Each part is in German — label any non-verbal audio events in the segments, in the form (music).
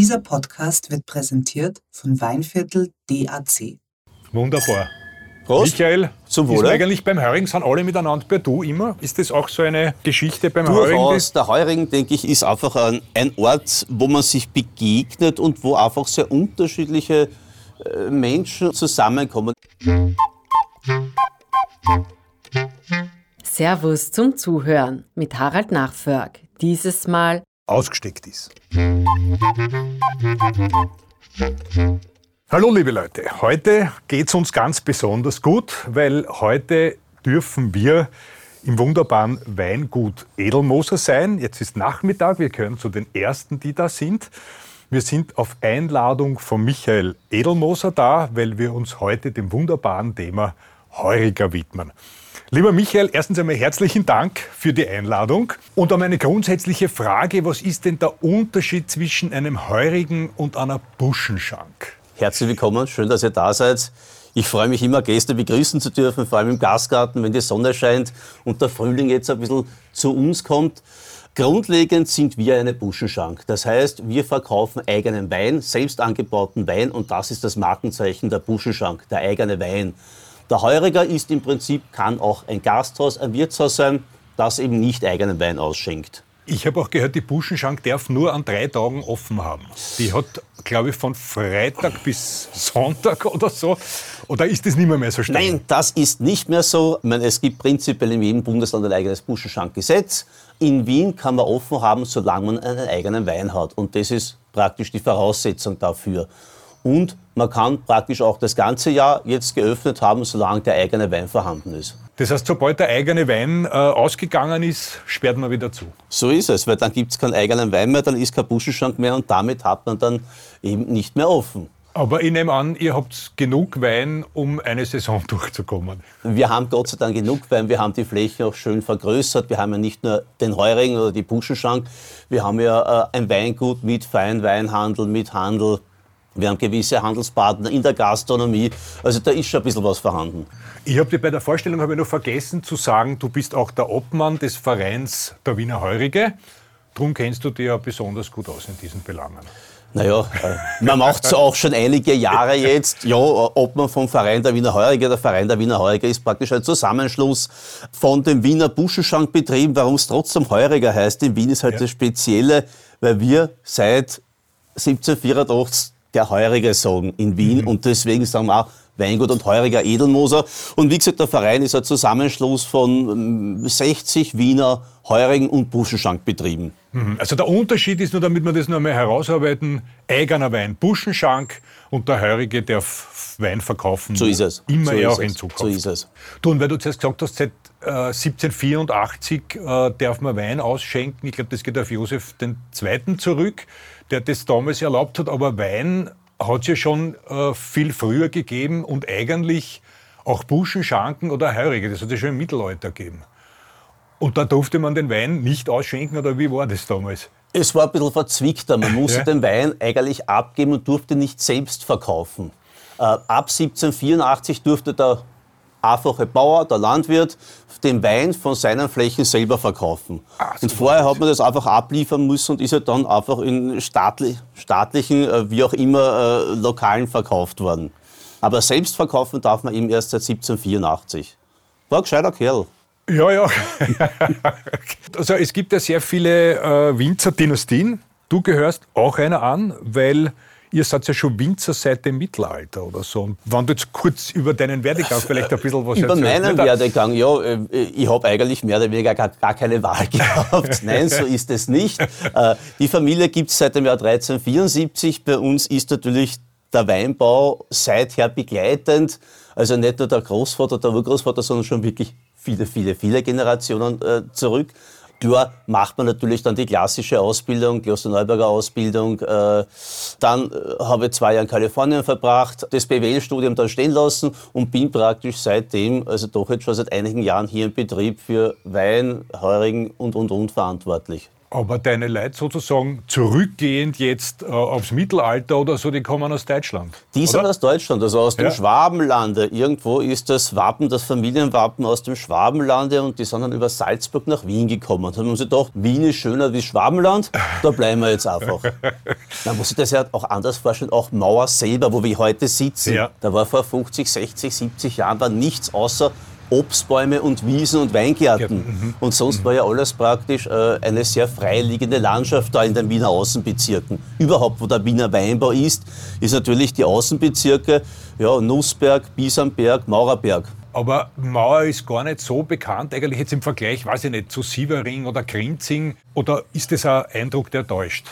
Dieser Podcast wird präsentiert von Weinviertel DAC. Wunderbar. Prost. Michael, Zum ist Wohle. man eigentlich beim Heuring, sind alle miteinander per Du immer? Ist das auch so eine Geschichte beim Heuring? Durchaus, der Heuring, denke ich, ist einfach ein, ein Ort, wo man sich begegnet und wo einfach sehr unterschiedliche äh, Menschen zusammenkommen. Servus zum Zuhören mit Harald Nachförg. Dieses Mal ausgesteckt ist. Hallo liebe Leute, heute geht es uns ganz besonders gut, weil heute dürfen wir im wunderbaren Weingut Edelmoser sein. Jetzt ist Nachmittag, wir gehören zu den Ersten, die da sind. Wir sind auf Einladung von Michael Edelmoser da, weil wir uns heute dem wunderbaren Thema Heuriger widmen. Lieber Michael, erstens einmal herzlichen Dank für die Einladung. Und um eine grundsätzliche Frage, was ist denn der Unterschied zwischen einem Heurigen und einer Buschenschank? Herzlich willkommen, schön, dass ihr da seid. Ich freue mich immer, Gäste begrüßen zu dürfen, vor allem im Gastgarten, wenn die Sonne scheint und der Frühling jetzt ein bisschen zu uns kommt. Grundlegend sind wir eine Buschenschank. Das heißt, wir verkaufen eigenen Wein, selbst angebauten Wein und das ist das Markenzeichen der Buschenschank, der eigene Wein. Der Heuriger ist im Prinzip, kann auch ein Gasthaus, ein Wirtshaus sein, das eben nicht eigenen Wein ausschenkt. Ich habe auch gehört, die Buschenschank darf nur an drei Tagen offen haben. Die hat, glaube ich, von Freitag bis Sonntag oder so. Oder ist das nicht mehr, mehr so streng? Nein, das ist nicht mehr so. Ich meine, es gibt prinzipiell in jedem Bundesland ein eigenes Buschenschankgesetz. In Wien kann man offen haben, solange man einen eigenen Wein hat. Und das ist praktisch die Voraussetzung dafür. Und man kann praktisch auch das ganze Jahr jetzt geöffnet haben, solange der eigene Wein vorhanden ist. Das heißt, sobald der eigene Wein äh, ausgegangen ist, sperrt man wieder zu. So ist es, weil dann gibt es keinen eigenen Wein mehr, dann ist kein Buschenschank mehr und damit hat man dann eben nicht mehr offen. Aber ich nehme an, ihr habt genug Wein, um eine Saison (laughs) durchzukommen. Wir haben Gott sei Dank genug Wein, wir haben die Fläche auch schön vergrößert. Wir haben ja nicht nur den Heurigen oder die Buschenschank, wir haben ja äh, ein Weingut mit Feinweinhandel, mit Handel. Wir haben gewisse Handelspartner in der Gastronomie. Also da ist schon ein bisschen was vorhanden. Ich habe dir bei der Vorstellung habe ich noch vergessen zu sagen, du bist auch der Obmann des Vereins der Wiener Heurige. Darum kennst du dich ja besonders gut aus in diesen Belangen. Naja, äh, man macht es (laughs) auch schon einige Jahre jetzt. Ja, Obmann vom Verein der Wiener Heurige. Der Verein der Wiener Heurige ist praktisch ein Zusammenschluss von dem Wiener Buschenschankbetrieb. Warum es trotzdem Heuriger heißt in Wien ist halt Ja. das Spezielle, weil wir seit 1784 der Heurige sagen in Wien und deswegen sagen wir auch Weingut und Heuriger Edelmoser. Und wie gesagt, der Verein ist ein Zusammenschluss von ähm, 60 Wiener Heurigen und Buschenschankbetrieben. Mhm. Also der Unterschied ist nur, damit wir das noch einmal herausarbeiten, eigener Wein, Buschenschank und der Heurige darf Wein verkaufen. So ist es. Immer so ist auch in. Zukunft. So ist es. Du, und weil du zuerst gesagt hast, seit äh, 1784 äh, darf man Wein ausschenken. Ich glaube, das geht auf Josef II. zurück, der das damals erlaubt hat. Aber Wein hat es ja schon äh, viel früher gegeben und eigentlich auch Buschenschanken oder Heurige. Das hat es ja schon im Mittelalter gegeben. Und da durfte man den Wein nicht ausschenken, oder wie war das damals? Es war ein bisschen verzwickter. Man musste Ja. den Wein eigentlich abgeben und durfte nicht selbst verkaufen. Äh, ab 1784 durfte der einfache Bauer, der Landwirt, den Wein von seinen Flächen selber verkaufen. Ah, und vorher hat man das einfach abliefern müssen und ist ja dann einfach in staatli staatlichen, äh, wie auch immer, äh, Lokalen verkauft worden. Aber selbst verkaufen darf man eben erst seit 1784. War ein gescheiter Kerl. Ja, ja. (laughs) also es gibt ja sehr viele äh, Winzer-Dynastien. Du gehörst auch einer an, weil ihr seid ja schon Winzer seit dem Mittelalter oder so. Und wenn du jetzt kurz über deinen Werdegang vielleicht ein bisschen was Über meinen? Werdegang, ja, äh, ich habe eigentlich mehr oder weniger gar, gar keine Wahl (laughs) gehabt. Nein, so ist es nicht. Äh, Die Familie gibt es seit dem Jahr 1374. Bei uns ist natürlich der Weinbau seither begleitend. Also nicht nur der Großvater, der Urgroßvater, sondern schon wirklich viele, viele, viele Generationen äh, zurück. Klar macht man natürlich dann die klassische Ausbildung, Kloster-Neuberger Ausbildung. Äh, dann äh, habe ich zwei Jahre in Kalifornien verbracht, das BWL-Studium dann stehen lassen und bin praktisch seitdem, also doch jetzt schon seit einigen Jahren hier im Betrieb für Wein, Heurigen und, und, und verantwortlich. Aber deine Leute sozusagen zurückgehend jetzt äh, aufs Mittelalter oder so, die kommen aus Deutschland. Die sind aus Deutschland, also aus dem Ja. Schwabenlande. Irgendwo ist das Wappen, das Familienwappen aus dem Schwabenlande und die sind dann über Salzburg nach Wien gekommen. Und haben uns gedacht, Wien ist schöner wie Schwabenland, da bleiben wir jetzt einfach. (laughs) Man muss sich das ja auch anders vorstellen, auch Mauer selber, wo wir heute sitzen. Ja. Da war vor 50, 60, 70 Jahren war nichts außer Obstbäume und Wiesen und Weingärten. Und sonst war ja alles praktisch äh, eine sehr freiliegende Landschaft da in den Wiener Außenbezirken. Überhaupt, wo der Wiener Weinbau ist, ist natürlich die Außenbezirke, ja, Nussberg, Biesamberg, Maurerberg. Aber Mauer ist gar nicht so bekannt, eigentlich jetzt im Vergleich, weiß ich nicht, zu Sievering oder Grinzing. Oder ist das ein Eindruck, der täuscht?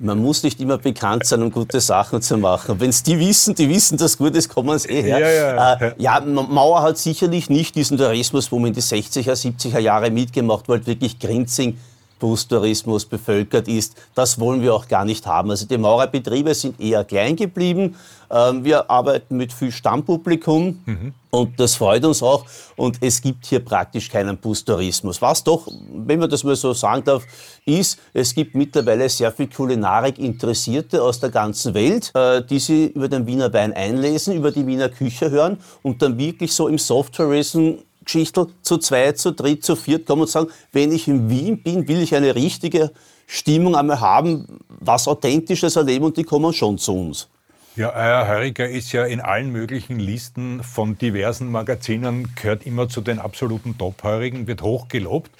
Man muss nicht immer bekannt sein, um gute Sachen zu machen. Wenn es die wissen, die wissen, dass gut ist, kommen sie eh her. Ja, ja, äh, ja, Ma- Mauer hat sicherlich nicht diesen Tourismus, wo man in die 60er, 70er Jahre mitgemacht hat, wirklich Grinzing. Bustourismus bevölkert ist. Das wollen wir auch gar nicht haben. Also die Maurerbetriebe sind eher klein geblieben. Ähm, Wir arbeiten mit viel Stammpublikum und das freut uns auch. Und es gibt hier praktisch keinen Bustourismus. Was doch, wenn man das mal so sagen darf, ist, es gibt mittlerweile sehr viel Kulinarik-Interessierte aus der ganzen Welt, äh, die sich über den Wiener Wein einlesen, über die Wiener Küche hören und dann wirklich so im Soft-Tourism Geschichtel zu zweit, zu dritt, zu viert kommen und sagen, wenn ich in Wien bin, will ich eine richtige Stimmung einmal haben, was Authentisches erleben und die kommen schon zu uns. Ja, euer Heuriger ist ja in allen möglichen Listen von diversen Magazinen, gehört immer zu den absoluten Top-Heurigen, wird hoch gelobt.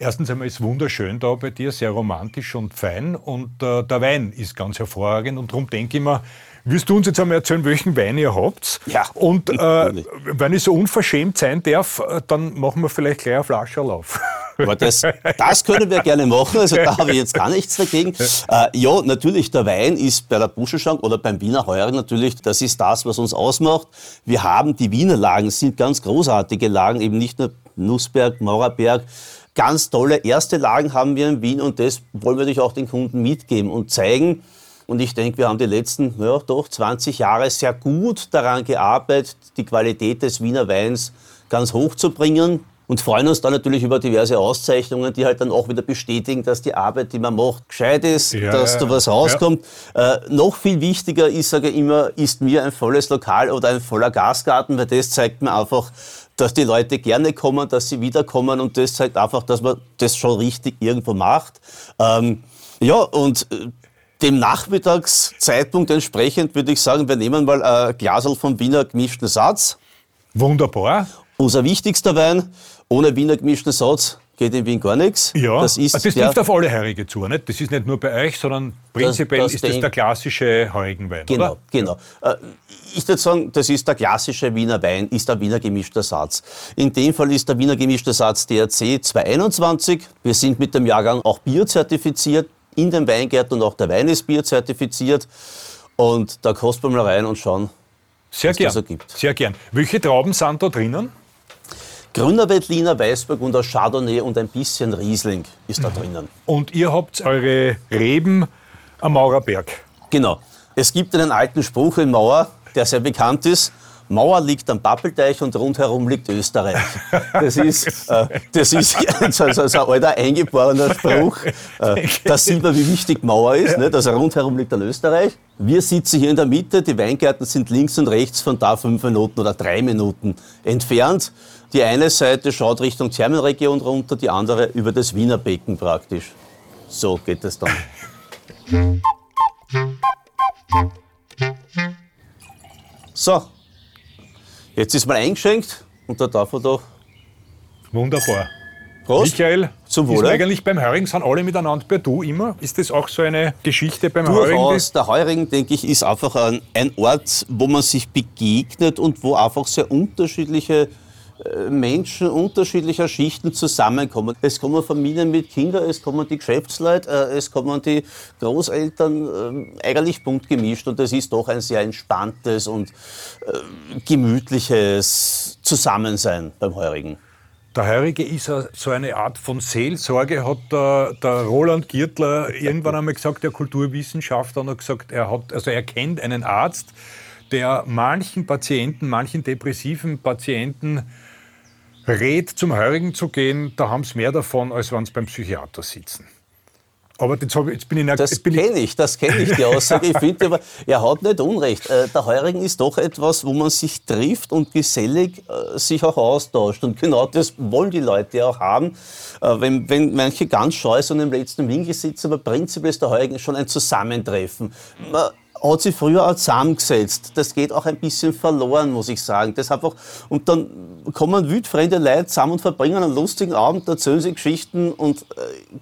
Erstens einmal ist wunderschön da bei dir, sehr romantisch und fein und äh, der Wein ist ganz hervorragend und darum denke ich mir, wirst du uns jetzt einmal erzählen, welchen Wein ihr habt? Ja, Und äh, wenn ich so unverschämt sein darf, äh, dann machen wir vielleicht gleich eine Flasche auf. Aber (laughs) das, das können wir gerne machen, also da habe ich jetzt gar nichts dagegen. Äh, ja, natürlich, der Wein ist bei der Buschelschank oder beim Wiener Heuer natürlich, das ist das, was uns ausmacht. Wir haben die Wiener Lagen, sind ganz großartige Lagen, eben nicht nur Nussberg, Maurerberg. Ganz tolle erste Lagen haben wir in Wien und das wollen wir natürlich auch den Kunden mitgeben und zeigen. Und ich denke, wir haben die letzten ja, doch 20 Jahre sehr gut daran gearbeitet, die Qualität des Wiener Weins ganz hoch zu bringen. Und freuen uns dann natürlich über diverse Auszeichnungen, die halt dann auch wieder bestätigen, dass die Arbeit, die man macht, gescheit ist, Ja, dass ja, da was rauskommt. Äh, noch viel wichtiger ist, sage ich immer, ist mir ein volles Lokal oder ein voller Gastgarten, weil das zeigt mir einfach, dass die Leute gerne kommen, dass sie wiederkommen und das zeigt einfach, dass man das schon richtig irgendwo macht. Ähm, ja, und äh, dem Nachmittagszeitpunkt entsprechend würde ich sagen, wir nehmen mal ein Glasel vom Wiener gemischten Satz. Wunderbar. Unser wichtigster Wein, ohne Wiener gemischten Satz geht in Wien gar nichts. Ja, das ist das der, trifft auf alle Heurige zu, nicht? Das ist nicht nur bei euch, sondern prinzipiell das ist das der klassische Heurigenwein, Genau, oder? genau. Äh, Ich würde sagen, das ist der klassische Wiener Wein, ist der Wiener gemischter Satz. In dem Fall ist der Wiener gemischte Satz DRC 221. Wir sind mit dem Jahrgang auch biozertifiziert in den Weingärten und auch der Wein ist biozertifiziert. Und da kosten wir mal rein und schauen. Sehr was gern. das ergibt. Sehr gern. Welche Trauben sind da drinnen? Grüner Veltliner, Weißburg und aus Chardonnay und ein bisschen Riesling ist Mhm. da drinnen. Und ihr habt eure Reben am Maurerberg. Genau. Es gibt einen alten Spruch in Mauer, der sehr bekannt ist. Mauer liegt am Pappelteich und rundherum liegt Österreich. Das ist, äh, das ist (laughs) so, so, so ein alter eingeborener Spruch. Äh, da sieht man, wie wichtig Mauer ist. Nicht? Also rundherum liegt dann Österreich. Wir sitzen hier in der Mitte. Die Weingärten sind links und rechts von da fünf Minuten oder drei Minuten entfernt. Die eine Seite schaut Richtung Thermenregion runter, die andere über das Wiener Becken praktisch. So geht es dann. So, jetzt ist mal eingeschenkt und da darf er doch. Wunderbar. Prost. Michael, Zum ist Wohle. eigentlich beim Heurigen, sind alle miteinander per Du immer? Ist das auch so eine Geschichte beim? Durchaus, der Heurigen, denke ich, ist einfach ein, ein Ort, wo man sich begegnet und wo einfach sehr unterschiedliche Menschen unterschiedlicher Schichten zusammenkommen. Es kommen Familien mit Kindern, es kommen die Geschäftsleute, äh, es kommen die Großeltern, äh, eigentlich bunt gemischt und es ist doch ein sehr entspanntes und äh, gemütliches Zusammensein beim Heurigen. Der Heurige ist so eine Art von Seelsorge, hat der, der Roland Giertler irgendwann einmal gesagt, der Kulturwissenschaftler, und hat gesagt, er, hat, also er kennt einen Arzt, der manchen Patienten, manchen depressiven Patienten rät, zum Heurigen zu gehen, da haben sie mehr davon, als wenn sie beim Psychiater sitzen. Aber jetzt, hab, jetzt bin ich... Das kenne ich, das kenne ich, die Aussage. Ich finde aber, er hat nicht Unrecht. Äh, der Heurigen ist doch etwas, wo man sich trifft und gesellig äh, sich auch austauscht. Und genau das wollen die Leute auch haben. Äh, wenn, wenn manche ganz scheu so im letzten Winkel sitzen, aber prinzipiell ist der Heurigen schon ein Zusammentreffen. Man, hat sich früher auch zusammengesetzt. Das geht auch ein bisschen verloren, muss ich sagen. Das einfach, und dann kommen wildfremde Leute zusammen und verbringen einen lustigen Abend, erzählen sie Geschichten und äh,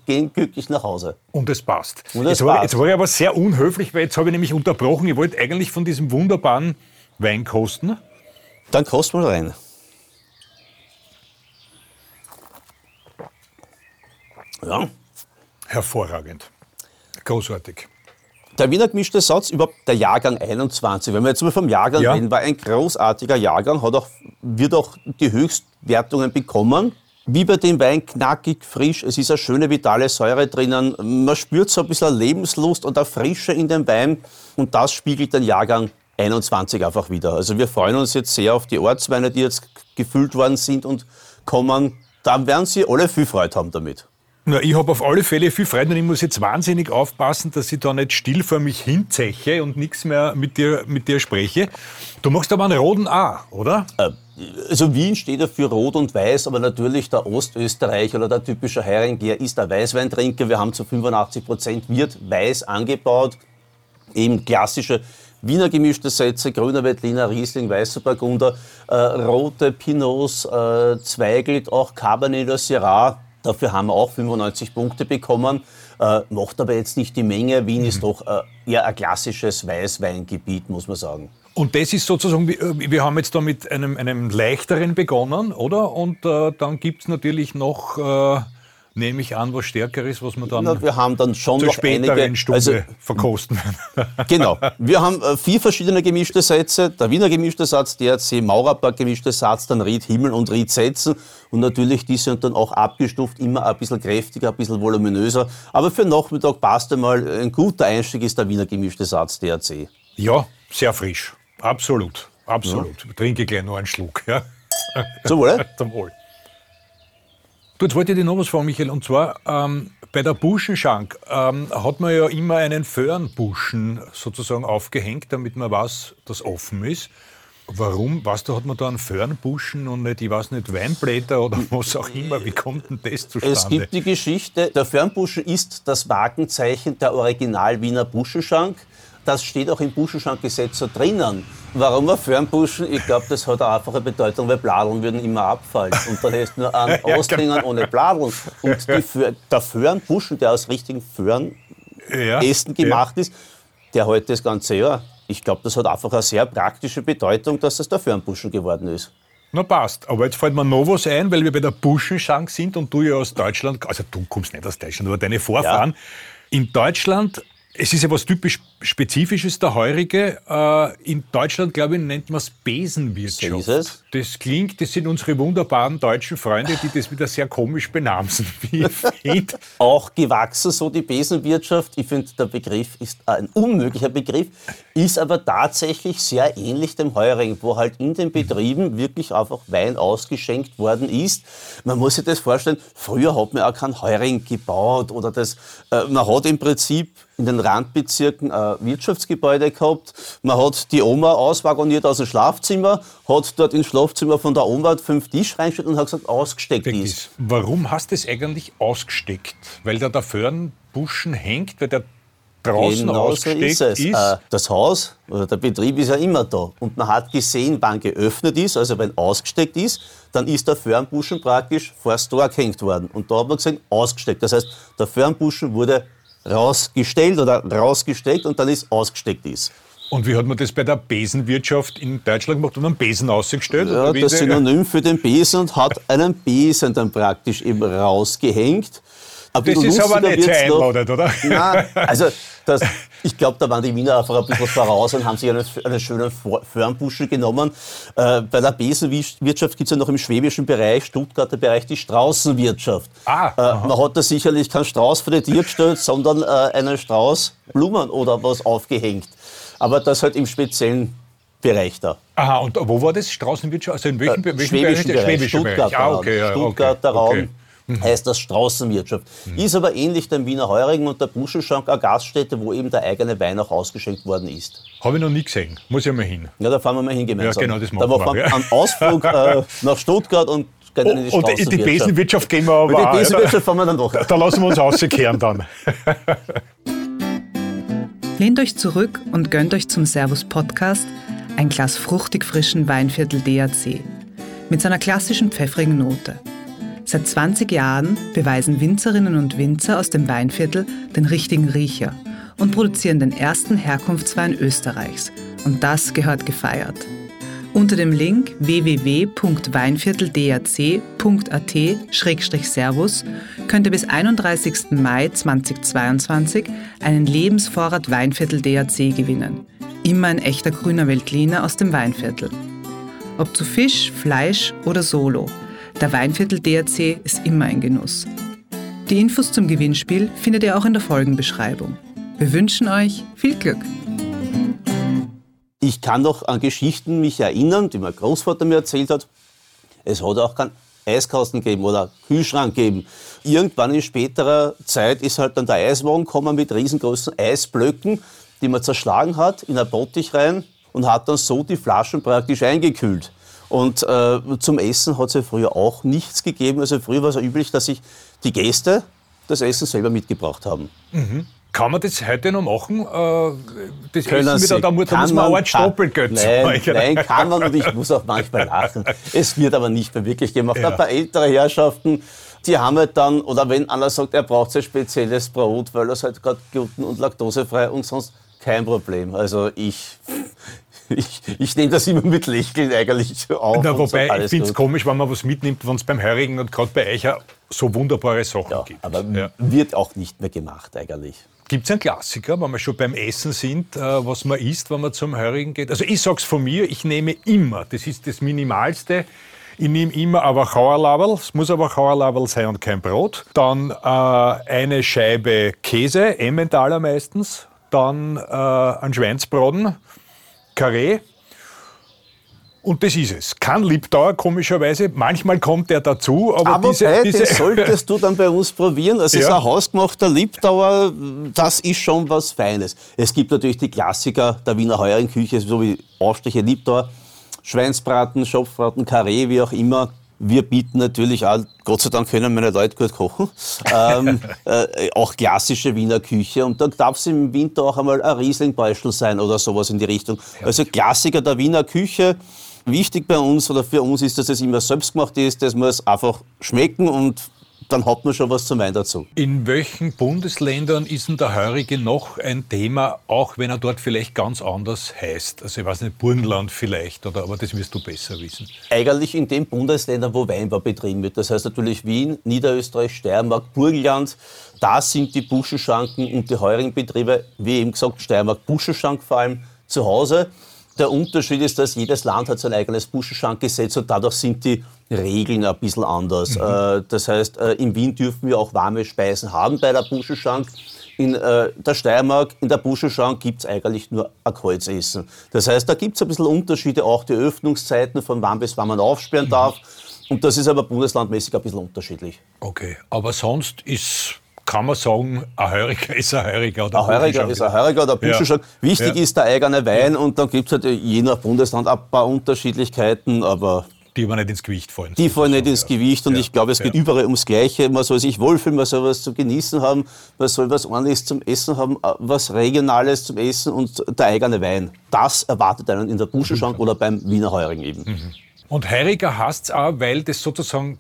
gehen glücklich nach Hause. Und es passt. Und es jetzt, war, passt. jetzt war ich aber sehr unhöflich, weil jetzt habe ich nämlich unterbrochen. Ich wollte eigentlich von diesem wunderbaren Wein kosten. Dann kost mal rein. Ja, Hervorragend. Großartig. Der Wiener gemischte Satz, überhaupt der Jahrgang 21, wenn wir jetzt mal vom Jahrgang Ja. reden, war ein großartiger Jahrgang, hat auch, wird auch die Höchstwertungen bekommen. Wie bei dem Wein knackig, frisch, es ist eine schöne vitale Säure drinnen, man spürt so ein bisschen Lebenslust und eine Frische in dem Wein und das spiegelt den Jahrgang 21 einfach wieder. Also wir freuen uns jetzt sehr auf die Ortsweine, die jetzt gefüllt worden sind und kommen. Da werden Sie alle viel Freude haben damit. Na, ich habe auf alle Fälle viel Freude und ich muss jetzt wahnsinnig aufpassen, dass ich da nicht still vor mich hinzeche und nichts mehr mit dir, mit dir spreche. Du machst aber einen roten A, oder? Also Wien steht ja für Rot und Weiß, aber natürlich der Ostösterreich oder der typische Heiringer ist der Weißweintrinker. Wir haben zu 85 Prozent wird weiß angebaut. Eben klassische Wiener gemischte Sätze, grüner Veltliner, Riesling, weißer Burgunder, äh, rote Pinots, äh, Zweigelt, auch Cabernet oder Syrah. Dafür haben wir auch 95 Punkte bekommen. Äh, macht aber jetzt nicht die Menge. Wien ist doch äh, eher ein klassisches Weißweingebiet, muss man sagen. Und das ist sozusagen, wir- wir haben jetzt da mit einem, einem leichteren begonnen, oder? Und äh, dann gibt es natürlich noch, äh, nehme ich an, was Stärkeres, was wir dann Na, wir haben dann schon zur noch späteren einige, Stunde also verkosten werden. (laughs) Genau. Wir haben äh, vier verschiedene gemischte Sätze. Der Wiener gemischte Satz, der C. Maurerpark gemischte Satz, dann Ried Himmel und Ried Sätzen. Und natürlich, die sind dann auch abgestuft, immer ein bisschen kräftiger, ein bisschen voluminöser. Aber für Nachmittag passt einmal, ein guter Einstieg ist der Wiener gemischte Satz, DRC. ja, sehr frisch. Absolut. Absolut. Ich trinke gleich noch einen Schluck. Ja. Zum Wohl. Zum (laughs) Wohl. Du, jetzt wollte ich dir noch was fragen, Michael. Und zwar ähm, bei der Buschenschank ähm, hat man ja immer einen Föhrenbuschen sozusagen aufgehängt, damit man weiß, dass offen ist. Warum, weißt du, hat man da einen Föhrenbuschen und nicht, ich weiß nicht, Weinblätter oder was auch immer? Wie kommt denn das zustande? Es gibt die Geschichte, der Fernbuschen ist das Markenzeichen der Original Wiener Buschenschank. Das steht auch im Buschenschrankgesetz so drinnen. Warum ein Fernbuschen? Ich glaube, das hat eine einfache Bedeutung, weil Bladeln würden immer abfallen. Und dann du nur (laughs) Ja, Ausklingen ohne Bladeln. Und die der Föhrenbuschen, der aus richtigen ja, Föhrenästen gemacht ist, der hält das ganze Jahr. Ich glaube, das hat einfach eine sehr praktische Bedeutung, dass das der Fernbuschen geworden ist. Na passt. Aber jetzt fällt mir noch was ein, weil wir bei der Buschenschank sind und du ja aus Deutschland, also du kommst nicht aus Deutschland, aber deine Vorfahren. In Deutschland, es ist ja was typisch Spezifisches, der Heurige. Äh, in Deutschland, glaube ich, nennt man es Besenwirtschaft. So ist es. Das klingt, das sind unsere wunderbaren deutschen Freunde, die das wieder sehr komisch benamsen, (laughs) auch gewachsen, so die Besenwirtschaft. Ich finde, der Begriff ist ein unmöglicher Begriff, ist aber tatsächlich sehr ähnlich dem Heurigen, wo halt in den Betrieben wirklich einfach Wein ausgeschenkt worden ist. Man muss sich das vorstellen, früher hat man auch keinen Heuring gebaut oder das, äh, man hat im Prinzip in den Randbezirken ein Wirtschaftsgebäude gehabt. Man hat die Oma auswagoniert aus dem Schlafzimmer, hat dort ins Schlafzimmer von der Oma fünf Tisch reingestellt und hat gesagt, ausgesteckt ist. Warum hast du es eigentlich ausgesteckt? Weil da der Föhrenbuschen hängt, weil der draußen Genau so ausgesteckt ist es. Äh, das Haus oder der Betrieb ist ja immer da. Und man hat gesehen, wann geöffnet ist, also wenn ausgesteckt ist, dann ist der Fernbuschen praktisch vor das Tor gehängt worden. Und da hat man gesehen, ausgesteckt. Das heißt, der Fernbuschen wurde rausgestellt oder rausgesteckt und dann ist ausgesteckt ist. Und wie hat man das bei der Besenwirtschaft in Deutschland gemacht? Man einen Besen ausgestellt? Ja, das Synonym für den Besen und hat einen Besen dann praktisch eben rausgehängt. Ein Das ist aber nicht einladend, oder? Nein, also das, (laughs) ich glaube, da waren die Wiener einfach ein bisschen voraus und haben sich einen, einen schönen Fernbuschel genommen. Äh, bei der Besenwirtschaft gibt es ja noch im schwäbischen Bereich, Stuttgarter Bereich, die Straußenwirtschaft. Ah, äh, man hat da sicherlich keinen Strauß für die Tier gestellt, sondern äh, einen Strauß Blumen oder was aufgehängt. Aber das halt im speziellen Bereich da. Aha, und wo war das? Straußenwirtschaft? Also in welchem, Äh, welchem Schwäbischen Bereich? Bereich, Schwäbischer Stuttgarter Bereich. Ah, okay, ja, Raum. Stuttgarter okay, Raum okay. Mhm. heißt das Straußenwirtschaft. Ist aber ähnlich dem Wiener Heurigen und der Buschelschank eine Gaststätte, wo eben der eigene Wein auch ausgeschenkt worden ist. Habe ich noch nie gesehen. Muss ich mal hin. Ja, da fahren wir mal hin gemeinsam. Ja, genau, das da machen machen wir, wir ja. einen Ausflug (laughs) äh, nach Stuttgart und gehen dann in die Und in die. Besenwirtschaft gehen wir aber Und auch. die Besenwirtschaft fahren wir dann doch. Da lassen wir uns rauskehren dann. (laughs) Lehnt euch zurück und gönnt euch zum Servus Podcast ein Glas fruchtig frischen Weinviertel DAC mit seiner klassischen pfeffrigen Note. Seit 20 Jahren beweisen Winzerinnen und Winzer aus dem Weinviertel den richtigen Riecher und produzieren den ersten Herkunftswein Österreichs. Und das gehört gefeiert. Unter dem Link www.weinvierteldac.at-servus könnt ihr bis 31. Mai 2022 einen Lebensvorrat Weinviertel DAC gewinnen. Immer ein echter grüner Veltliner aus dem Weinviertel. Ob zu Fisch, Fleisch oder Solo, der Weinviertel DAC ist immer ein Genuss. Die Infos zum Gewinnspiel findet ihr auch in der Folgenbeschreibung. Wir wünschen euch viel Glück! Ich kann noch an Geschichten mich erinnern, die mein Großvater mir erzählt hat. Es hat auch keinen Eiskasten gegeben oder Kühlschrank gegeben. Irgendwann in späterer Zeit ist halt dann der Eiswagen gekommen mit riesengroßen Eisblöcken, die man zerschlagen hat, in ein Bottich rein und hat dann so die Flaschen praktisch eingekühlt. Und äh, zum Essen hat es ja früher auch nichts gegeben. Also früher war es ja üblich, dass sich die Gäste das Essen selber mitgebracht haben. Kann man das heute noch machen? Äh, Das Können Essen Sie. da muss, da muss man man- Art Stoppelgeld Nein, nein, kann man und ich muss auch manchmal lachen. Es wird aber nicht mehr wirklich gemacht. Ja. Ein paar ältere Herrschaften, die haben halt dann, oder wenn einer sagt, er braucht ein spezielles Brot, weil er es halt gerade gluten- und laktosefrei und sonst kein Problem. Also ich, ich, ich nehme das immer mit Lächeln eigentlich auf. Na, wobei, sag, ich finde es komisch, wenn man was mitnimmt, wenn es beim Heurigen und gerade bei euch ja so wunderbare Sachen Ja, gibt. aber Ja. wird auch nicht mehr gemacht eigentlich. Gibt es einen Klassiker, wenn wir schon beim Essen sind, äh, was man isst, wenn man zum Heurigen geht? Also ich sag's von mir, ich nehme immer, das ist das Minimalste, ich nehme immer aber Kauerlabel, es muss aber Kauerlabel sein und kein Brot. Dann äh, eine Scheibe Käse, Emmentaler meistens. Dann äh, ein Schweinsbraten, Karree. Und das ist es. Kein Liebdauer, komischerweise. Manchmal kommt der dazu, aber, Aber diese, wobei, diese das solltest du dann bei uns probieren. Also Ja. so ein hausgemachter Liebdauer, das ist schon was Feines. Es gibt natürlich die Klassiker der Wiener Heuerenküche, so wie Aufstriche Liebdauer, Schweinsbraten, Schopfbraten, Karree, wie auch immer. Wir bieten natürlich auch, Gott sei Dank können meine Leute gut kochen, (laughs) ähm, äh, auch klassische Wiener Küche. Und dann darf es im Winter auch einmal ein Rieslingbeustel sein oder sowas in die Richtung. Also Klassiker der Wiener Küche. Wichtig bei uns oder für uns ist, dass es immer selbstgemacht ist, das muss einfach schmecken und dann hat man schon was zum Wein dazu. In welchen Bundesländern ist denn der Heurige noch ein Thema, auch wenn er dort vielleicht ganz anders heißt? Also ich weiß nicht, Burgenland vielleicht, oder, aber das wirst du besser wissen. Eigentlich in den Bundesländern, wo Weinbau betrieben wird. Das heißt natürlich Wien, Niederösterreich, Steiermark, Burgenland. Da sind die Buschenschanken und die Heuringbetriebe, wie eben gesagt, Steiermark, Buschenschank vor allem zu Hause. Der Unterschied ist, dass jedes Land hat sein eigenes Buschenschankgesetz und dadurch sind die Regeln ein bisschen anders. Äh, Das heißt, äh, in Wien dürfen wir auch warme Speisen haben bei der Buschenschank. In äh, der Steiermark, in der Buschenschank gibt es eigentlich nur ein Kreuzessen. Das heißt, da gibt es ein bisschen Unterschiede, auch die Öffnungszeiten, von wann bis wann man aufsperren darf. Und das ist aber bundeslandmäßig ein bisschen unterschiedlich. Okay, aber sonst ist, kann man sagen, ein Heuriger ist ein Heuriger. Oder Ein Heuriger ist ein Heuriger oder ein Ja. Wichtig Ja. ist der eigene Wein und dann gibt es halt je nach Bundesland ein paar Unterschiedlichkeiten, aber Die aber nicht ins Gewicht fallen. Die fallen nicht ins Gewicht und Ja, ich glaube, es geht ja. überall ums Gleiche. Man soll sich wohlfühlen, man soll was zu genießen haben, man soll was ordentliches zum Essen haben, äh, was Regionales zum Essen und der eigene Wein. Das erwartet einen in der Buschenschank oder beim Wiener Heurigen eben. Und Heuriger heißt es auch, weil das sozusagen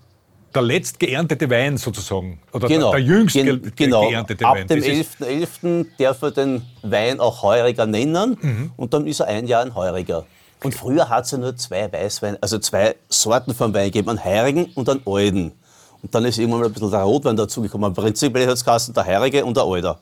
der letzt geerntete Wein sozusagen, oder Genau, der, der jüngst ge Gen- ge genau. geerntete Ab Wein. dem Das ist- 11.11. darf er den Wein auch Heuriger nennen Mhm. und dann ist er ein Jahr ein Heuriger. Und früher hat es ja nur zwei Weißwein, also zwei Sorten von Wein gegeben, einen Heurigen und einen Alten. Und dann ist irgendwann mal ein bisschen der Rotwein dazugekommen. Prinzipiell hat es geheißen, der Heurige und der Alter.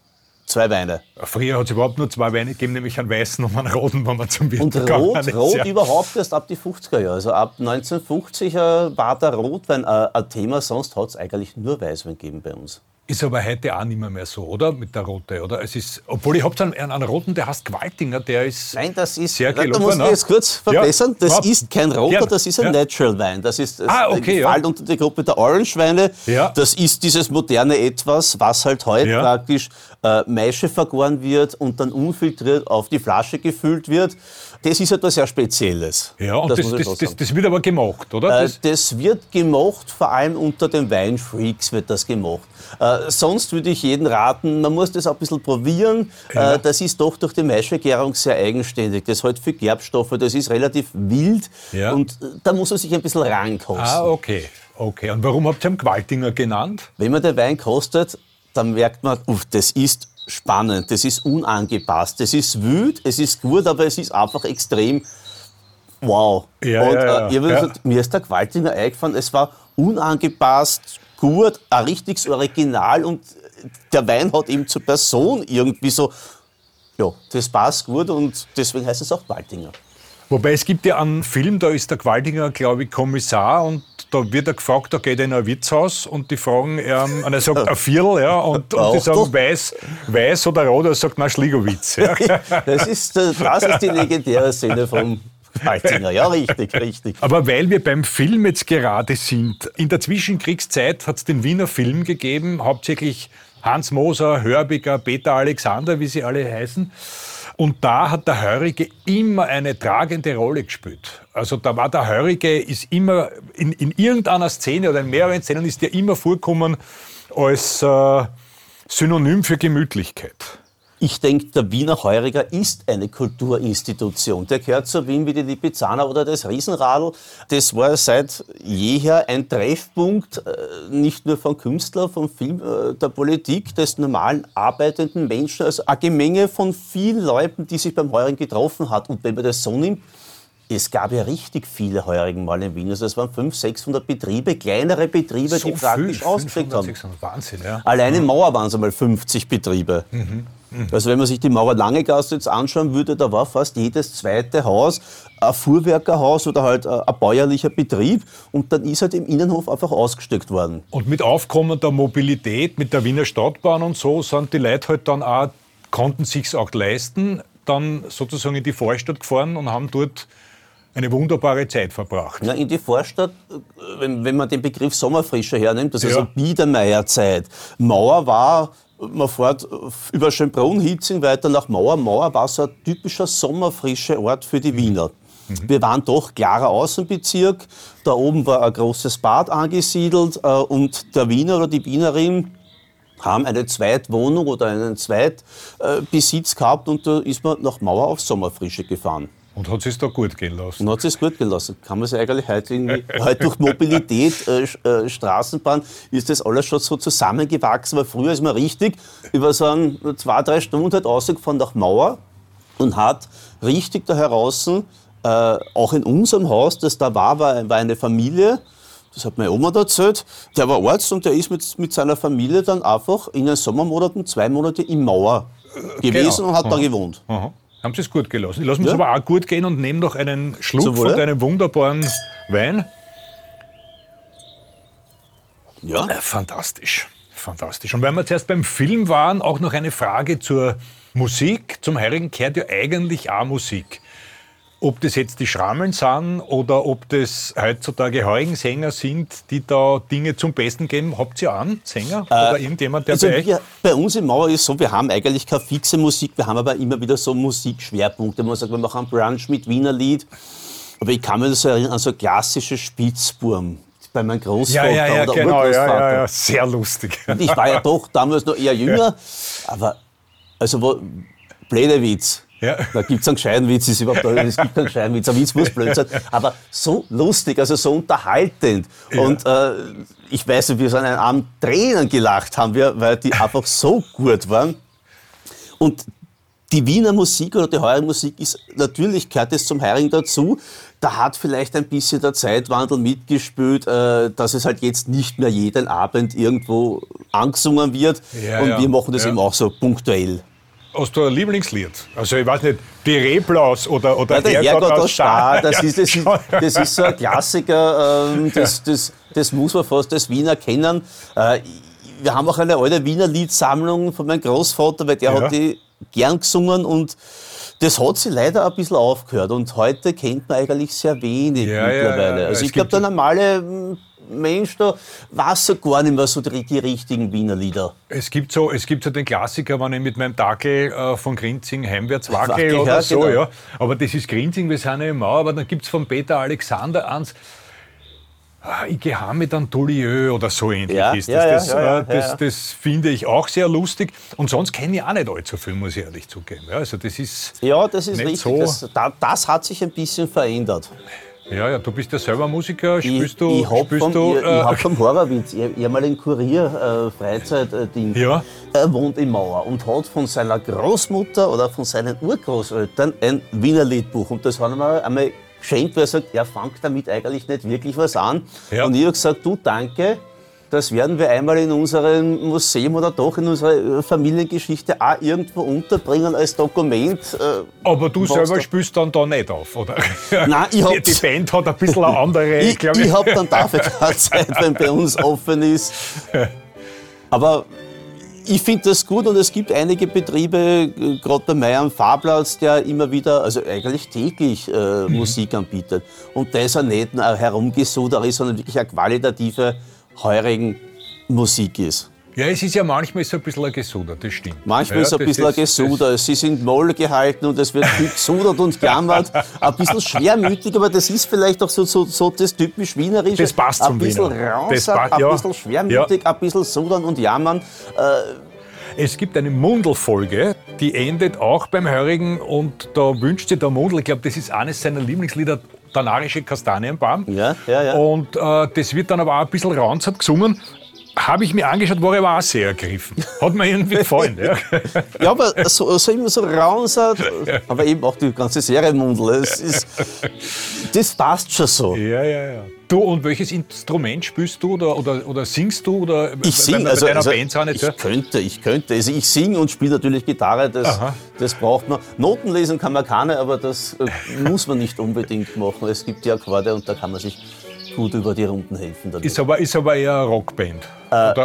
Zwei Weine. Früher hat es überhaupt nur zwei Weine gegeben, nämlich einen weißen und einen roten, wenn man zum Wirt Und Rot, ist. Rot ja. überhaupt erst ab die 50er Jahre. Also ab 1950 äh, war der Rotwein äh, ein Thema, sonst hat es eigentlich nur Weißwein gegeben bei uns. Ist aber heute auch nicht mehr, mehr so, oder? Mit der Rote, oder? Es ist, obwohl ich habe einen, einen, roten, der heißt Gewaltinger, der ist Nein, das ist, sehr gelungen. Da muss ich ne? jetzt kurz verbessern. Ja, das ist kein roter, Gerne. das ist ein Ja. Natural Wein. Das ist das Ah, okay, ja. fällt unter die Gruppe der Orange Weine. Ja. Das ist dieses moderne Etwas, was halt heute Ja. praktisch äh, Maische vergoren wird und dann unfiltriert auf die Flasche gefüllt wird. Das ist etwas sehr Spezielles. Ja, und das, das, das, das wird aber gemacht, oder? Äh, Das, wird gemocht, vor allem unter den Weinfreaks wird das gemocht. Äh, sonst würde ich jeden raten, man muss das auch ein bisschen probieren. Ja. Äh, das ist doch durch die Maischegärung sehr eigenständig. Das hat viel Gerbstoffe, das ist relativ wild Ja. und äh, da muss man sich ein bisschen rankosten. ah, okay. Okay. Und warum habt ihr ihn Gewaltinger genannt? Wenn man den Wein kostet, dann merkt man, uff, das ist spannend, das ist unangepasst, das ist wüt, es ist gut, aber es ist einfach extrem wow. Ja, und ja, ja. Äh, ich hab Ja. gesagt, mir ist der Gewaltinger eingefallen, es war unangepasst, gut, ein richtiges Original und der Wein hat eben zur Person irgendwie so, ja, das passt gut und deswegen heißt es auch Gewaltinger. Wobei es gibt ja einen Film, da ist der Gewaltinger, glaube ich, Kommissar und da wird er gefragt, da geht er in ein Wirtshaus und die fragen, ähm, und er sagt ein Viertel, ja, und, und die sagen weiß, weiß oder rot, er sagt, na, Schligowitz. Ja. (laughs) Das ist, das ist die legendäre Szene vom Gewaltinger. Ja, richtig, richtig. Aber weil wir beim Film jetzt gerade sind, in der Zwischenkriegszeit hat es den Wiener Film gegeben, hauptsächlich Hans Moser, Hörbiger, Peter Alexander, wie sie alle heißen. Und da hat der Heurige immer eine tragende Rolle gespielt. Also da war der Heurige, ist immer in, in irgendeiner Szene oder in mehreren Szenen ist der immer vorkommen als äh, Synonym für Gemütlichkeit. Ich denke, der Wiener Heuriger ist eine Kulturinstitution. Der gehört zu Wien wie die Lipizzaner oder das Riesenradl. Das war seit jeher ein Treffpunkt, äh, nicht nur von Künstlern, vom Film, äh, der Politik, des normalen arbeitenden Menschen, also eine Gemenge von vielen Leuten, die sich beim Heurigen getroffen hat. Und wenn man das so nimmt, es gab ja richtig viele Heurigen mal in Wien. Also es waren 500, 600 Betriebe, kleinere Betriebe, die praktisch ausgeprägt 500, haben. 600, Wahnsinn, ja. Allein in Mauer waren es einmal 50 Betriebe. Also wenn man sich die Mauer Langegasse jetzt anschauen würde, da war fast jedes zweite Haus ein Fuhrwerkerhaus oder halt ein ein bäuerlicher Betrieb und dann ist halt im Innenhof einfach ausgesteckt worden. Und mit aufkommender Mobilität, mit der Wiener Stadtbahn und so, sind die Leute halt dann auch, konnten sich's auch leisten, dann sozusagen in die Vorstadt gefahren und haben dort eine wunderbare Zeit verbracht. Na, in die Vorstadt, äh, wenn, wenn man den Begriff Sommerfrische hernimmt, das ist Ja. also Biedermeierzeit. Mauer war, man fährt über Schönbrunn, Hitzing weiter nach Mauer. Mauer war so ein typischer sommerfrische Ort für die Wiener. Wir waren doch klarer Außenbezirk. Da oben war ein großes Bad angesiedelt äh, und der Wiener oder die Wienerin haben eine Zweitwohnung oder einen Zweitbesitz gehabt und da ist man nach Mauer auf Sommerfrische gefahren. Und hat es da gut gehen lassen. Und hat es gut gelassen. Kann man sich eigentlich heute irgendwie, (laughs) heute durch Mobilität, äh, äh, Straßenbahn, ist das alles schon so zusammengewachsen. Weil früher ist man richtig über so ein, zwei, drei Stunden halt rausgefahren nach Mauer und hat richtig da heraus, äh, auch in unserem Haus, das da war, war, war eine Familie, das hat meine Oma erzählt, der war Arzt und der ist mit, mit seiner Familie dann einfach in den Sommermonaten zwei Monate in Mauer gewesen Genau. und hat da Aha. gewohnt. Aha. Haben sie es gut gelassen. Ich lasse mir Ja. aber auch gut gehen und nehme noch einen Schluck Zum Wohle. von deinem wunderbaren Wein. Ja. Äh, Fantastisch. Fantastisch. Und weil wir zuerst beim Film waren, auch noch eine Frage zur Musik. Zum Heurigen gehört ja eigentlich auch Musik. Ob das jetzt die Schrammeln sind oder ob das heutzutage Heurigen-Sänger sind, die da Dinge zum Besten geben. Habt ihr einen Sänger oder irgendjemand, der Also bei euch... wir, bei uns in Mauer ist so, wir haben eigentlich keine fixe Musik, wir haben aber immer wieder so Musikschwerpunkte. Man sagt, wir machen einen Brunch mit Wiener Lied. Aber ich kann mich so erinnern an so klassische Spitzburm bei meinem Großvater Ja, ja, ja, oder genau, ja, Urgroßvater. ja, ja, sehr lustig. Und ich war ja doch damals noch eher (laughs) jünger, aber also wo, blöde Witz. Ja. Da gibt es einen gescheiten Witz, ist überhaupt, (laughs) es gibt keinen gescheiten Witz, ein Witz muss blöd sein, (laughs) aber so lustig, also so unterhaltend. Und äh, ich weiß nicht, wir sind einen Abend Tränen gelacht haben wir, weil die einfach so gut waren. Und die Wiener Musik oder die Heurigen Musik ist, natürlich gehört es zum Heurigen dazu. Da hat vielleicht ein bisschen der Zeitwandel mitgespielt, äh, dass es halt jetzt nicht mehr jeden Abend irgendwo angesungen wird. Ja, und ja, wir machen das ja. eben auch so punktuell. Hast du ein Lieblingslied? Also ich weiß nicht, die Reblaus oder, oder Ja, der Herrgott aus Star, das ist, das, ist, das ist so ein Klassiker, ähm, das, das, das muss man fast als Wiener kennen. Äh, wir haben auch eine alte Wiener Liedsammlung von meinem Großvater, weil der Ja. hat die gern gesungen und das hat sich leider ein bisschen aufgehört und heute kennt man eigentlich sehr wenig Ja, mittlerweile. Also ich glaube, der normale Mensch da weiß so gar nicht mehr so die, die richtigen Wiener Lieder. Es gibt, so, es gibt so den Klassiker, wenn ich mit meinem Dackel äh, von Grinzing heimwärts wackel oder ja, so, genau. ja. Aber das ist Grinzing, wir sind ja im Mauer, aber dann gibt es von Peter Alexander eins, ah, ich gehe mit einem Toulieu oder so ähnlich Ja, ist das. ja, das, ja, äh, das, ja. das finde ich auch sehr lustig. Und sonst kenne ich auch nicht allzu viel, muss ich ehrlich zugeben. Ja, also das ist, Ja, das ist richtig. so. Das, da, das hat sich ein bisschen verändert. Ja, ja, du bist ja selber Musiker, spielst du, ich habe spielst vom, du, ich, ich äh, hab vom Horrorwitz, ich, ich hab mal einen Kurier äh, Freizeit-Ding. Ja. Er wohnt in Mauer und hat von seiner Großmutter oder von seinen Urgroßeltern ein Wiener Liedbuch. Und das hat er mir einmal geschenkt, weil er sagt, er fängt damit eigentlich nicht wirklich was an. Ja. Und ich habe gesagt, du danke, das werden wir einmal in unserem Museum oder doch in unserer äh, Familiengeschichte auch irgendwo unterbringen als Dokument. äh, aber du selber da- spielst dann da nicht auf, oder? (laughs) Nein, ich hab die, Band hat ein bisschen eine (laughs) andere, Ich, glaub ich habe dann dafür keine (laughs) Zeit, wenn bei uns offen ist. Aber ich finde das gut und es gibt einige Betriebe, gerade bei mir am Fahrplatz, der immer wieder, also eigentlich täglich äh, Musik anbietet. Und das auch nicht ein Herumgesuder ist, sondern wirklich eine qualitative, heurigen Musik ist. Ja, es ist ja manchmal so ein bisschen ein Gesuder, das stimmt. Manchmal ja, ist es ein bisschen ein Gesuder. Sie sind Moll gehalten und es wird viel gesudert und gejammert. Ein bisschen schwermütig, aber das ist vielleicht auch so, so, so das typisch Wienerische. Das passt Ein zum bisschen Wiener. raus, ein ja. bisschen schwermütig, ein bisschen sudern und jammern. Es gibt eine Mundelfolge, die endet auch beim Hörigen und da wünscht sich der Mundel, ich glaube, das ist eines seiner Lieblingslieder, der narische Kastanienbaum. Ja, ja, ja. Und äh, das wird dann aber auch ein bisschen raunzert gesungen. Habe ich mir angeschaut, war aber auch sehr ergriffen. Hat mir irgendwie gefallen. ja. (laughs) Ja, aber so, so immer so rausert, (laughs) aber eben auch die ganze Serie Mundel. Es ist, das passt schon so. ja, ja, ja. Du, und welches Instrument spielst du oder, oder, oder singst du? Oder, Ich singe, also, also ich ja? könnte, ich könnte. Also ich singe und spiele natürlich Gitarre, das, Aha. das braucht man. Noten lesen kann man keine, aber das äh, muss man nicht unbedingt machen. Es gibt ja Akkorde und da kann man sich gut über die Runden helfen. Damit. Ist aber, ist aber eher eine Rockband. Äh? (laughs)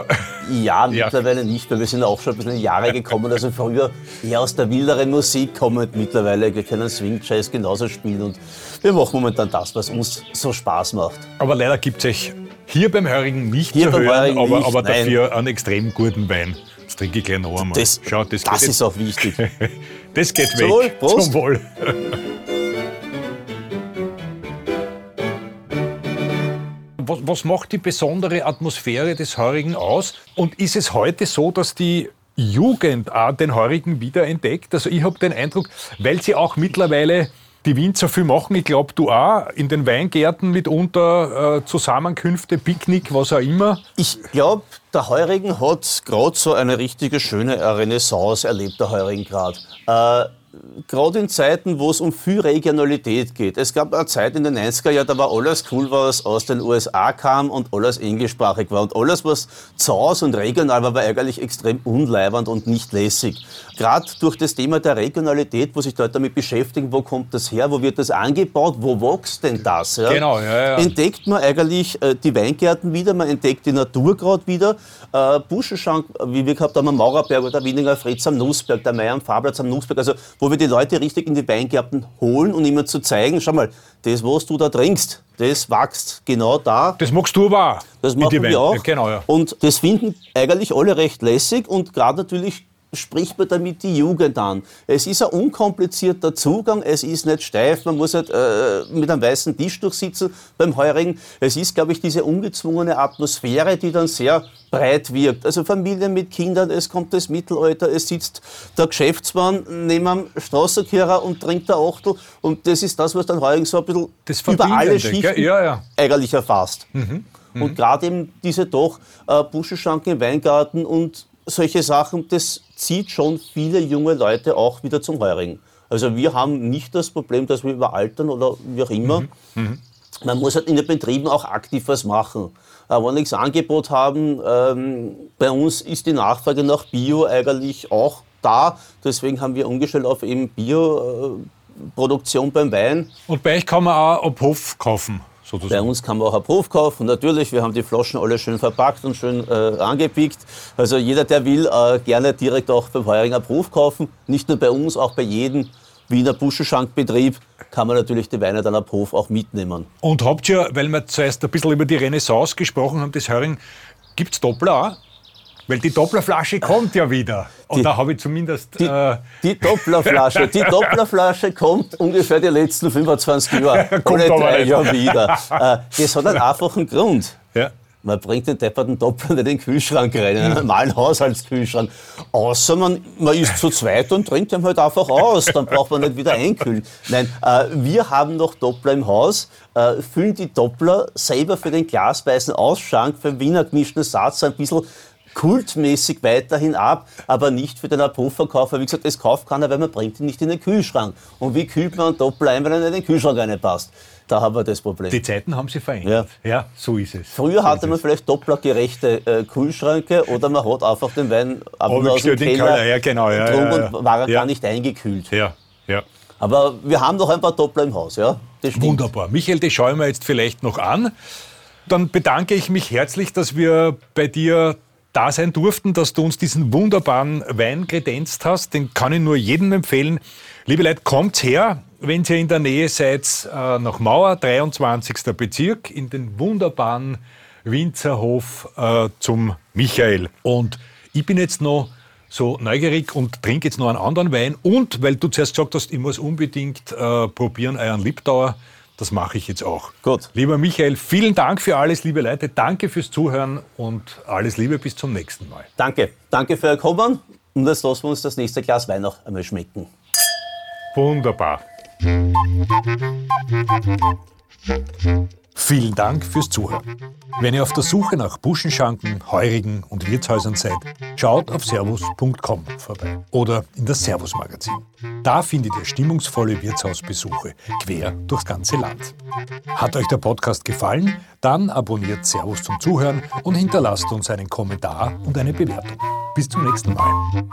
Ja, mittlerweile nicht, weil wir sind auch schon ein bisschen in Jahre gekommen. Also früher eher aus der wilderen Musik kommend mittlerweile. Wir können Swing Jazz genauso spielen und wir machen momentan das, was uns so Spaß macht. Aber leider gibt es euch hier beim Hörigen nicht Hier zu hören, aber, nicht, aber nein. dafür einen extrem guten Wein. Das trinke ich gleich noch einmal. Das, Schau, das, das ist auch wichtig. (laughs) Das geht Zum weg. Wohl, Prost. Zum Wohl. Was, macht die besondere Atmosphäre des Heurigen aus? Und ist es heute so, dass die Jugend auch den Heurigen wiederentdeckt? Also ich habe den Eindruck, weil sie auch mittlerweile die Winzer viel machen, ich glaube du auch, in den Weingärten mitunter äh, Zusammenkünfte, Picknick, was auch immer. Ich glaube, der Heurigen hat gerade so eine richtige schöne Renaissance erlebt, der Heurigen gerade. Äh, gerade in Zeiten, wo es um viel Regionalität geht. Es gab eine Zeit in den 90er Jahren, da war alles cool, was aus den USA kam und alles englischsprachig war. Und alles, was zu Hause und regional war, war eigentlich extrem unleibernd und nicht lässig. Gerade durch das Thema der Regionalität, wo sich Leute damit beschäftigen, wo kommt das her, wo wird das angebaut, wo wächst denn das? Ja? Genau, ja, ja. entdeckt man eigentlich äh, die Weingärten wieder, man entdeckt die Natur gerade wieder. Äh, Buschenschank, wie wir gehabt haben am Maurerberg oder Wieninger Fritz am Nussberg, der Meier am Fahrplatz am Nussberg, also wo wir die Leute richtig in die Weingärten holen und ihnen zu zeigen, schau mal, das, was du da trinkst, das wächst genau da. Das magst du aber auch. Das machen Wein- wir auch. Ja, genau, ja. Und das finden eigentlich alle recht lässig und gerade natürlich spricht man damit die Jugend an. Es ist ein unkomplizierter Zugang, es ist nicht steif, man muss halt äh, mit einem weißen Tisch durchsitzen beim Heurigen. Es ist, glaube ich, diese ungezwungene Atmosphäre, die dann sehr breit wirkt. Also Familien mit Kindern, es kommt das Mittelalter, es sitzt der Geschäftsmann neben einem Straßenkehrer und trinkt der Achtel und das ist das, was dann Heurigen so ein bisschen Das über alle Schichten? Ja, ja. eigentlich erfasst. Und gerade eben diese doch äh, Buschenschanken im Weingarten und solche Sachen, das zieht schon viele junge Leute auch wieder zum Heurigen. Also wir haben nicht das Problem, dass wir überaltern oder wie auch immer. Man muss halt in den Betrieben auch aktiv was machen. Äh, wenn wir nichts Angebot haben, ähm, bei uns ist die Nachfrage nach Bio eigentlich auch da. Deswegen haben wir umgestellt auf eben Bio-Produktion beim Wein. Und bei euch kann man auch ab Hof kaufen, Sozusagen. Bei uns kann man auch ein Prof kaufen. Natürlich, wir haben die Flaschen alle schön verpackt und schön äh, angepickt. Also jeder, der will, äh, gerne direkt auch beim Heuringer Prof kaufen. Nicht nur bei uns, auch bei jedem Wiener Buschenschankbetrieb kann man natürlich die Weine dann ab Hof auch mitnehmen. Und habt ihr, weil wir zuerst ein bisschen über die Renaissance gesprochen haben, das Hering, gibt es Doppler auch? Weil die Dopplerflasche kommt ja wieder. Und die, da habe ich zumindest. Die, äh die Dopplerflasche, die (laughs) Dopplerflasche kommt ungefähr die letzten 25 Jahre. (laughs) kommt alle drei Jahre wieder. (laughs) Äh, das hat einen einfachen Grund. Ja. Man bringt den depperten Doppler in den Kühlschrank rein, in einen normalen Haushaltskühlschrank. Außer man, man ist zu zweit und trinkt ihn halt einfach aus. Dann braucht man nicht wieder einkühlen. Nein, äh, wir haben noch Doppler im Haus, äh, füllen die Doppler selber für den glasweißen Ausschank, für Wiener gemischten Satz ein bisschen kultmäßig weiterhin ab, aber nicht für den Abrufverkauf. Wie gesagt, das kauft keiner, weil man bringt ihn nicht in den Kühlschrank. Und wie kühlt man einen Doppel ein, wenn er in den Kühlschrank reinpasst? Da haben wir das Problem. Die Zeiten haben sich verändert. Ja, ja so ist es. Früher so hatte man es. vielleicht dopplergerechte äh, Kühlschränke oder man hat einfach den Wein ab und aus dem Keller ja, genau, ja, ja, ja, und war er gar nicht eingekühlt. Ja, ja. Aber wir haben noch ein paar Doppler im Haus, ja. Wunderbar. Michael, das schauen wir jetzt vielleicht noch an. Dann bedanke ich mich herzlich, dass wir bei dir da sein durften, dass du uns diesen wunderbaren Wein kredenzt hast. Den kann ich nur jedem empfehlen. Liebe Leute, kommt her, wenn ihr in der Nähe seid, äh, nach Mauer, 23. Bezirk, in den wunderbaren Winzerhof äh, zum Michael. Und ich bin jetzt noch so neugierig und trinke jetzt noch einen anderen Wein. Und weil du zuerst gesagt hast, ich muss unbedingt äh, probieren euren Liebdauer. Das mache ich jetzt auch. Gut. Lieber Michael, vielen Dank für alles, liebe Leute. Danke fürs Zuhören und alles Liebe bis zum nächsten Mal. Danke. Danke für Ihr Kommen und jetzt lassen wir uns das nächste Glas Wein noch einmal schmecken. Wunderbar. Vielen Dank fürs Zuhören. Wenn ihr auf der Suche nach Buschenschanken, Heurigen und Wirtshäusern seid, schaut auf servus.com vorbei oder in das Servus Magazin. Da findet ihr stimmungsvolle Wirtshausbesuche quer durchs ganze Land. Hat euch der Podcast gefallen? Dann abonniert Servus zum Zuhören und hinterlasst uns einen Kommentar und eine Bewertung. Bis zum nächsten Mal.